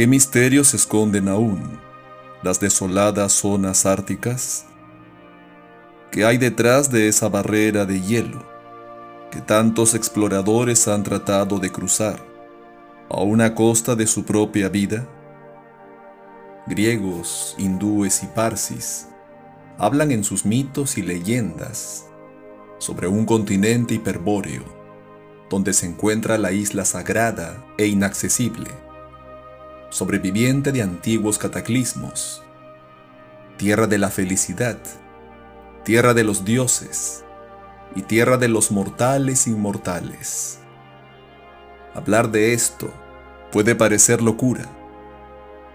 ¿Qué misterios esconden aún las desoladas zonas árticas? ¿Qué hay detrás de esa barrera de hielo que tantos exploradores han tratado de cruzar a una costa de su propia vida? Griegos, hindúes y parsis hablan en sus mitos y leyendas sobre un continente hiperbóreo donde se encuentra la isla sagrada e inaccesible sobreviviente de antiguos cataclismos, tierra de la felicidad, tierra de los dioses y tierra de los mortales inmortales. Hablar de esto puede parecer locura,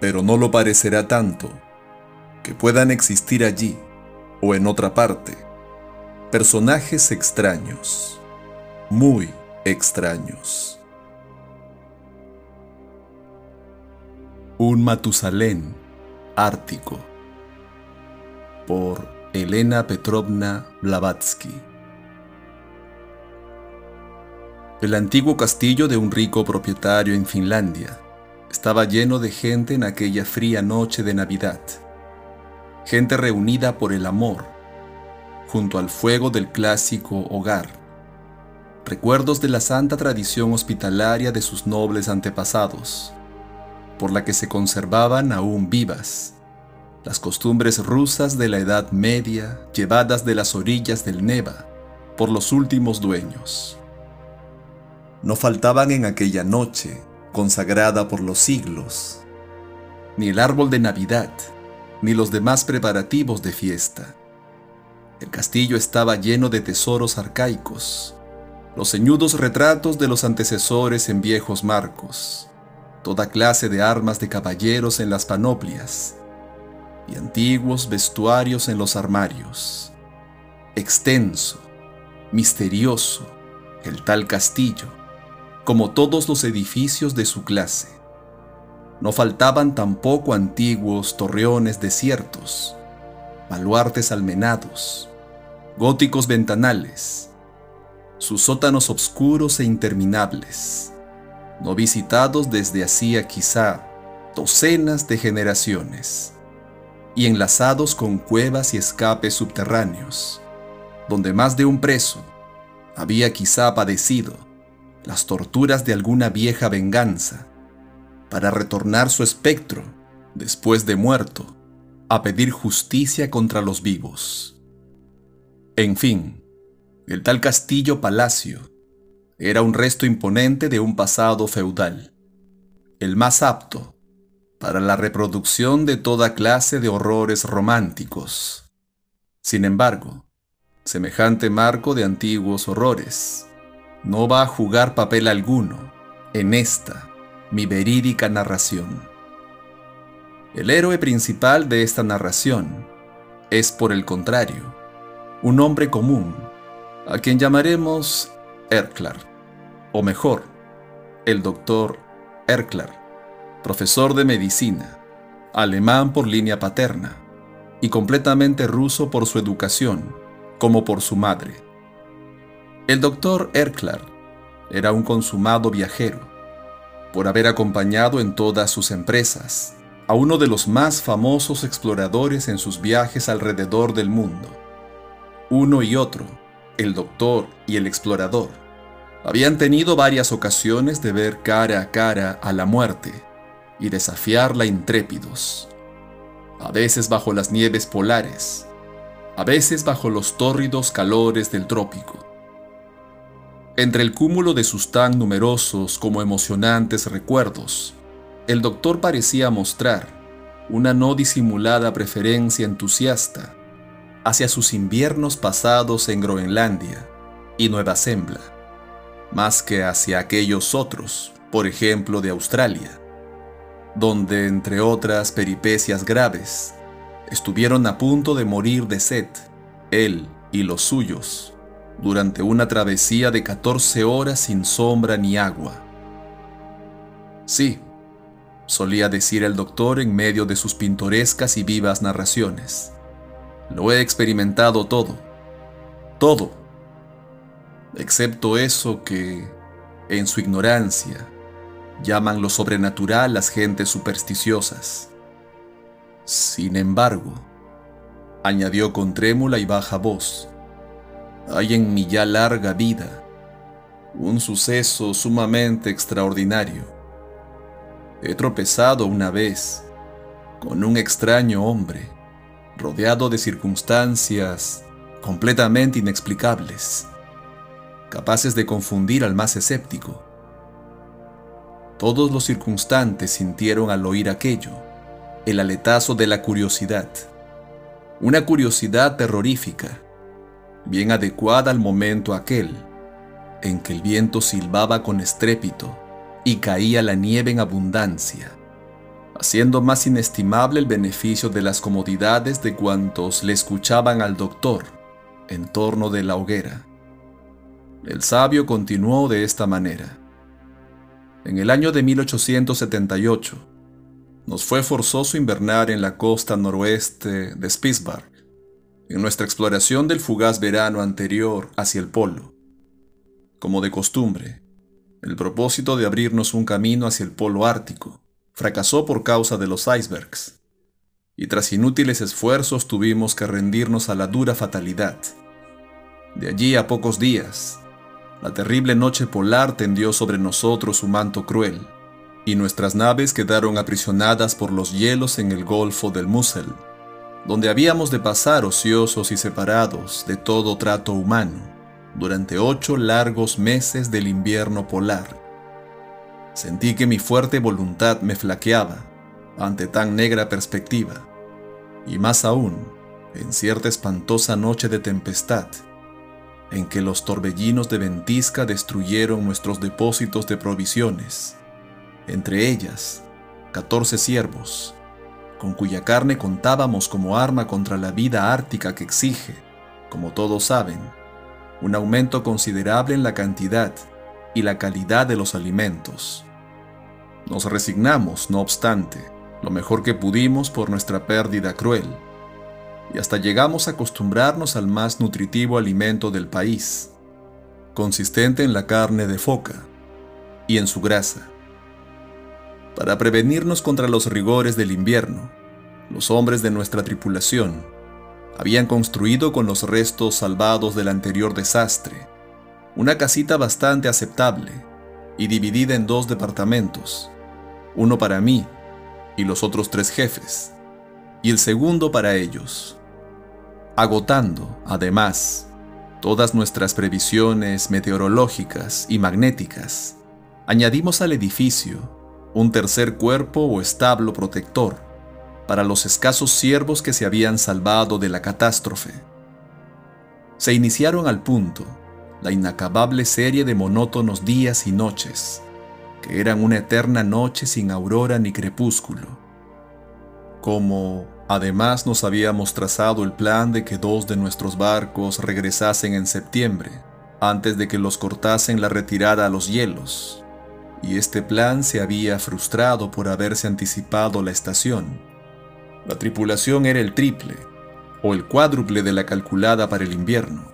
pero no lo parecerá tanto que puedan existir allí o en otra parte personajes extraños, muy extraños. Un Matusalén Ártico por Elena Petrovna Blavatsky El antiguo castillo de un rico propietario en Finlandia estaba lleno de gente en aquella fría noche de Navidad. Gente reunida por el amor, junto al fuego del clásico hogar. Recuerdos de la santa tradición hospitalaria de sus nobles antepasados por la que se conservaban aún vivas, las costumbres rusas de la Edad Media llevadas de las orillas del Neva por los últimos dueños. No faltaban en aquella noche, consagrada por los siglos, ni el árbol de Navidad, ni los demás preparativos de fiesta. El castillo estaba lleno de tesoros arcaicos, los ceñudos retratos de los antecesores en viejos marcos, toda clase de armas de caballeros en las panoplias y antiguos vestuarios en los armarios. Extenso, misterioso, el tal castillo, como todos los edificios de su clase. No faltaban tampoco antiguos torreones desiertos, baluartes almenados, góticos ventanales, sus sótanos oscuros e interminables no visitados desde hacía quizá docenas de generaciones, y enlazados con cuevas y escapes subterráneos, donde más de un preso había quizá padecido las torturas de alguna vieja venganza, para retornar su espectro, después de muerto, a pedir justicia contra los vivos. En fin, el tal castillo palacio era un resto imponente de un pasado feudal, el más apto para la reproducción de toda clase de horrores románticos. Sin embargo, semejante marco de antiguos horrores no va a jugar papel alguno en esta, mi verídica narración. El héroe principal de esta narración es, por el contrario, un hombre común, a quien llamaremos Erklar, o mejor, el doctor Erklar, profesor de medicina, alemán por línea paterna y completamente ruso por su educación, como por su madre. El doctor Erklar era un consumado viajero, por haber acompañado en todas sus empresas a uno de los más famosos exploradores en sus viajes alrededor del mundo. Uno y otro el doctor y el explorador habían tenido varias ocasiones de ver cara a cara a la muerte y desafiarla intrépidos, a veces bajo las nieves polares, a veces bajo los tórridos calores del trópico. Entre el cúmulo de sus tan numerosos como emocionantes recuerdos, el doctor parecía mostrar una no disimulada preferencia entusiasta hacia sus inviernos pasados en Groenlandia y Nueva Zembla, más que hacia aquellos otros, por ejemplo de Australia, donde, entre otras peripecias graves, estuvieron a punto de morir de sed, él y los suyos, durante una travesía de 14 horas sin sombra ni agua. Sí, solía decir el doctor en medio de sus pintorescas y vivas narraciones. Lo he experimentado todo. Todo. Excepto eso que, en su ignorancia, llaman lo sobrenatural las gentes supersticiosas. Sin embargo, añadió con trémula y baja voz, hay en mi ya larga vida un suceso sumamente extraordinario. He tropezado una vez con un extraño hombre, rodeado de circunstancias completamente inexplicables, capaces de confundir al más escéptico. Todos los circunstantes sintieron al oír aquello el aletazo de la curiosidad, una curiosidad terrorífica, bien adecuada al momento aquel en que el viento silbaba con estrépito y caía la nieve en abundancia, haciendo más inestimable el beneficio de las comodidades de cuantos le escuchaban al doctor en torno de la hoguera. El sabio continuó de esta manera. En el año de 1878, nos fue forzoso invernar en la costa noroeste de Spitzberg, en nuestra exploración del fugaz verano anterior hacia el polo. Como de costumbre, el propósito de abrirnos un camino hacia el polo ártico fracasó por causa de los icebergs, y tras inútiles esfuerzos tuvimos que rendirnos a la dura fatalidad. De allí a pocos días, la terrible noche polar tendió sobre nosotros su manto cruel, y nuestras naves quedaron aprisionadas por los hielos en el Golfo del Mussel, donde habíamos de pasar ociosos y separados de todo trato humano durante ocho largos meses del invierno polar. Sentí que mi fuerte voluntad me flaqueaba ante tan negra perspectiva, y más aún en cierta espantosa noche de tempestad, en que los torbellinos de ventisca destruyeron nuestros depósitos de provisiones, entre ellas catorce ciervos, con cuya carne contábamos como arma contra la vida ártica que exige, como todos saben, un aumento considerable en la cantidad y la calidad de los alimentos. Nos resignamos, no obstante, lo mejor que pudimos por nuestra pérdida cruel, y hasta llegamos a acostumbrarnos al más nutritivo alimento del país, consistente en la carne de foca y en su grasa. Para prevenirnos contra los rigores del invierno, los hombres de nuestra tripulación habían construido con los restos salvados del anterior desastre una casita bastante aceptable y dividida en dos departamentos, uno para mí y los otros tres jefes, y el segundo para ellos, agotando, además, todas nuestras previsiones meteorológicas y magnéticas, añadimos al edificio un tercer cuerpo o establo protector, para los escasos siervos que se habían salvado de la catástrofe. Se iniciaron al punto la inacabable serie de monótonos días y noches, que eran una eterna noche sin aurora ni crepúsculo. Como además nos habíamos trazado el plan de que dos de nuestros barcos regresasen en septiembre, antes de que los cortasen la retirada a los hielos, y este plan se había frustrado por haberse anticipado la estación la tripulación era el triple o el cuádruple de la calculada para el invierno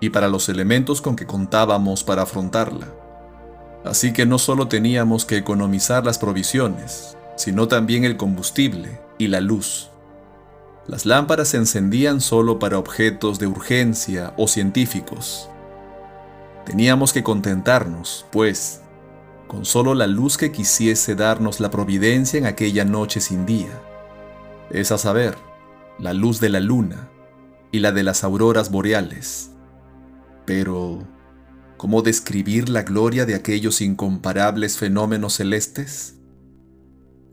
y para los elementos con que contábamos para afrontarla. Así que no solo teníamos que economizar las provisiones, sino también el combustible y la luz. Las lámparas se encendían solo para objetos de urgencia o científicos. Teníamos que contentarnos, pues, con solo la luz que quisiese darnos la providencia en aquella noche sin día es a saber, la luz de la luna y la de las auroras boreales. Pero, ¿cómo describir la gloria de aquellos incomparables fenómenos celestes?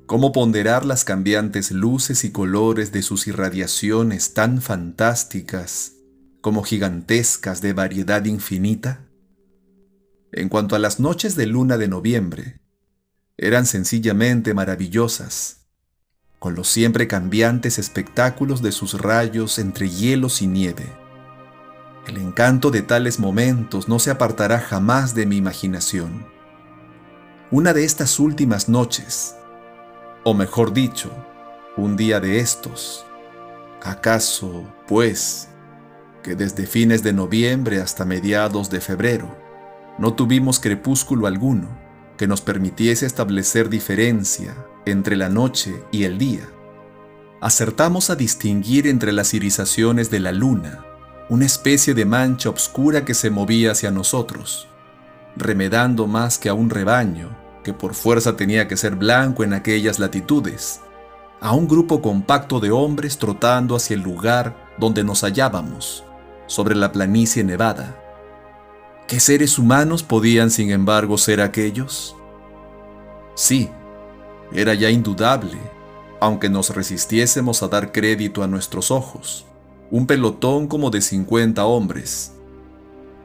¿Cómo ponderar las cambiantes luces y colores de sus irradiaciones tan fantásticas como gigantescas de variedad infinita? En cuanto a las noches de luna de noviembre, eran sencillamente maravillosas con los siempre cambiantes espectáculos de sus rayos entre hielos y nieve. El encanto de tales momentos no se apartará jamás de mi imaginación. Una de estas últimas noches, o mejor dicho, un día de estos, acaso, pues, que desde fines de noviembre hasta mediados de febrero no tuvimos crepúsculo alguno, que nos permitiese establecer diferencia entre la noche y el día. Acertamos a distinguir entre las irisaciones de la luna una especie de mancha oscura que se movía hacia nosotros, remedando más que a un rebaño que por fuerza tenía que ser blanco en aquellas latitudes, a un grupo compacto de hombres trotando hacia el lugar donde nos hallábamos, sobre la planicie nevada. ¿Qué seres humanos podían sin embargo ser aquellos? Sí, era ya indudable, aunque nos resistiésemos a dar crédito a nuestros ojos, un pelotón como de 50 hombres.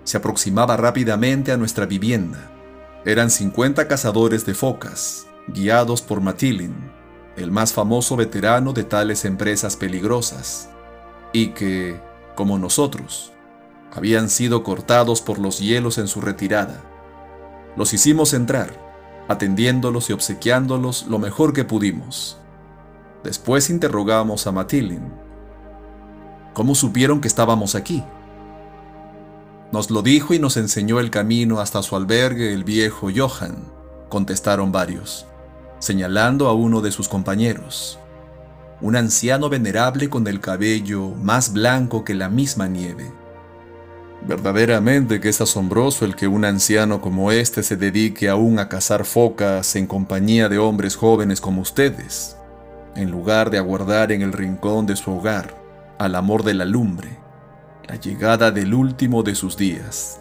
Se aproximaba rápidamente a nuestra vivienda eran 50 cazadores de focas, guiados por Matilin, el más famoso veterano de tales empresas peligrosas, y que, como nosotros, habían sido cortados por los hielos en su retirada. Los hicimos entrar, atendiéndolos y obsequiándolos lo mejor que pudimos. Después interrogamos a Matilin. ¿Cómo supieron que estábamos aquí? Nos lo dijo y nos enseñó el camino hasta su albergue el viejo Johan, contestaron varios, señalando a uno de sus compañeros, un anciano venerable con el cabello más blanco que la misma nieve. Verdaderamente que es asombroso el que un anciano como este se dedique aún a cazar focas en compañía de hombres jóvenes como ustedes, en lugar de aguardar en el rincón de su hogar al amor de la lumbre la llegada del último de sus días.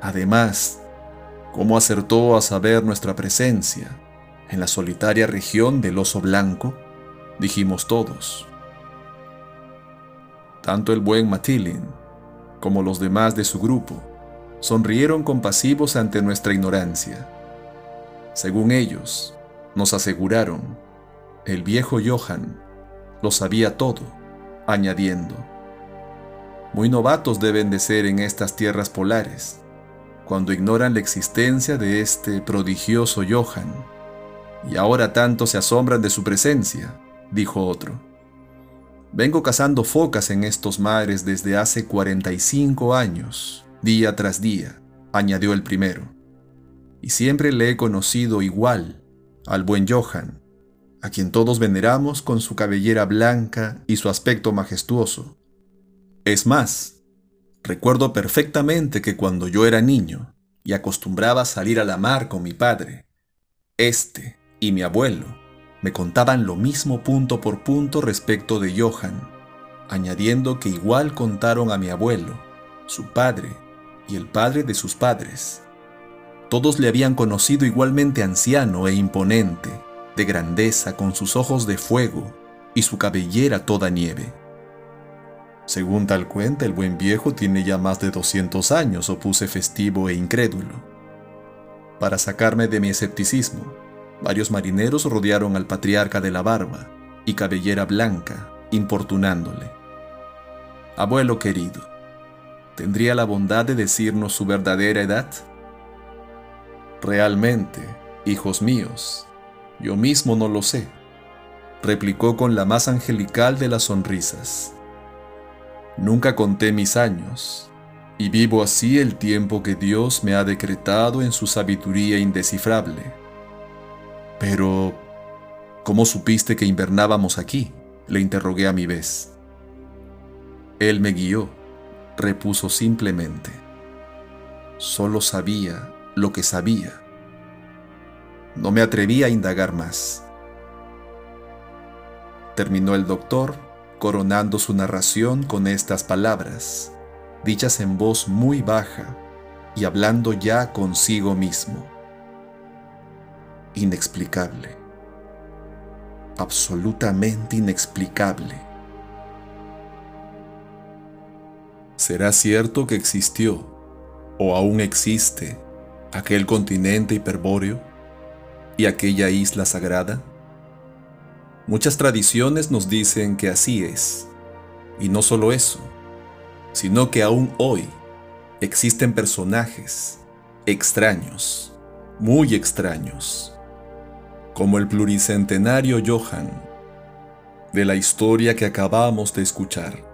Además, cómo acertó a saber nuestra presencia en la solitaria región del oso blanco, dijimos todos. Tanto el buen Matilin como los demás de su grupo sonrieron compasivos ante nuestra ignorancia. Según ellos, nos aseguraron, el viejo Johan lo sabía todo, añadiendo, muy novatos deben de ser en estas tierras polares, cuando ignoran la existencia de este prodigioso Johan. Y ahora tanto se asombran de su presencia, dijo otro. Vengo cazando focas en estos mares desde hace 45 años, día tras día, añadió el primero. Y siempre le he conocido igual al buen Johan, a quien todos veneramos con su cabellera blanca y su aspecto majestuoso. Es más, recuerdo perfectamente que cuando yo era niño y acostumbraba a salir a la mar con mi padre, este y mi abuelo me contaban lo mismo punto por punto respecto de Johan, añadiendo que igual contaron a mi abuelo, su padre y el padre de sus padres. Todos le habían conocido igualmente anciano e imponente, de grandeza, con sus ojos de fuego y su cabellera toda nieve. Según tal cuenta, el buen viejo tiene ya más de 200 años, opuse festivo e incrédulo. Para sacarme de mi escepticismo, varios marineros rodearon al patriarca de la barba y cabellera blanca, importunándole. Abuelo querido, ¿tendría la bondad de decirnos su verdadera edad? Realmente, hijos míos, yo mismo no lo sé, replicó con la más angelical de las sonrisas. Nunca conté mis años, y vivo así el tiempo que Dios me ha decretado en su sabiduría indescifrable. Pero, ¿cómo supiste que invernábamos aquí? le interrogué a mi vez. Él me guió, repuso simplemente. Solo sabía lo que sabía. No me atreví a indagar más. Terminó el doctor coronando su narración con estas palabras, dichas en voz muy baja y hablando ya consigo mismo. Inexplicable. Absolutamente inexplicable. ¿Será cierto que existió, o aún existe, aquel continente hiperbóreo y aquella isla sagrada? Muchas tradiciones nos dicen que así es. Y no solo eso, sino que aún hoy existen personajes extraños, muy extraños, como el pluricentenario Johan, de la historia que acabamos de escuchar.